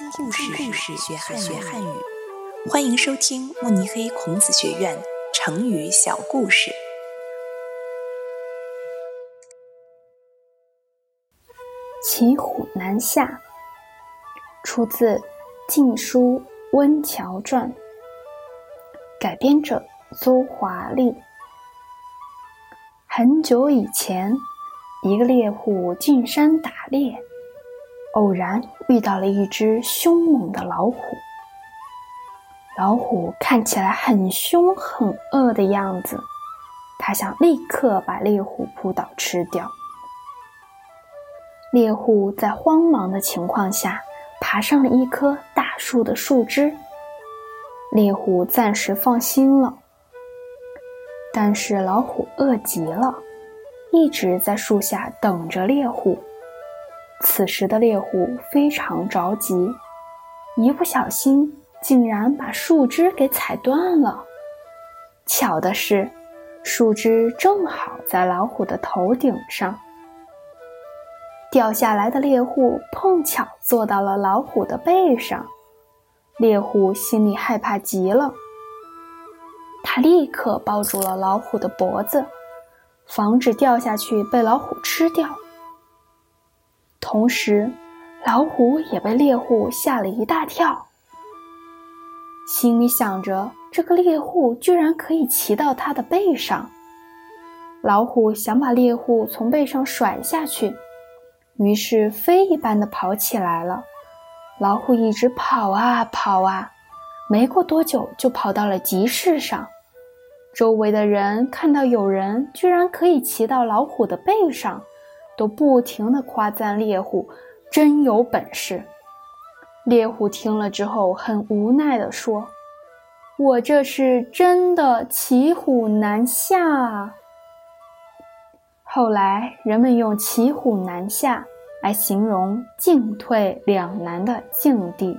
听故事，故事学汉学汉语。欢迎收听慕尼黑孔子学院成语小故事。骑虎难下，出自《晋书·温峤传》，改编者邹华丽。很久以前，一个猎户进山打猎。偶然遇到了一只凶猛的老虎，老虎看起来很凶很恶的样子，它想立刻把猎虎扑倒吃掉。猎户在慌忙的情况下爬上了一棵大树的树枝，猎虎暂时放心了。但是老虎饿极了，一直在树下等着猎户。此时的猎户非常着急，一不小心竟然把树枝给踩断了。巧的是，树枝正好在老虎的头顶上。掉下来的猎户碰巧坐到了老虎的背上，猎户心里害怕极了。他立刻抱住了老虎的脖子，防止掉下去被老虎吃掉。同时，老虎也被猎户吓了一大跳，心里想着这个猎户居然可以骑到他的背上。老虎想把猎户从背上甩下去，于是飞一般的跑起来了。老虎一直跑啊跑啊，没过多久就跑到了集市上。周围的人看到有人居然可以骑到老虎的背上。都不停的夸赞猎户真有本事。猎户听了之后，很无奈地说：“我这是真的骑虎难下啊。”后来人们用“骑虎难下”来形容进退两难的境地。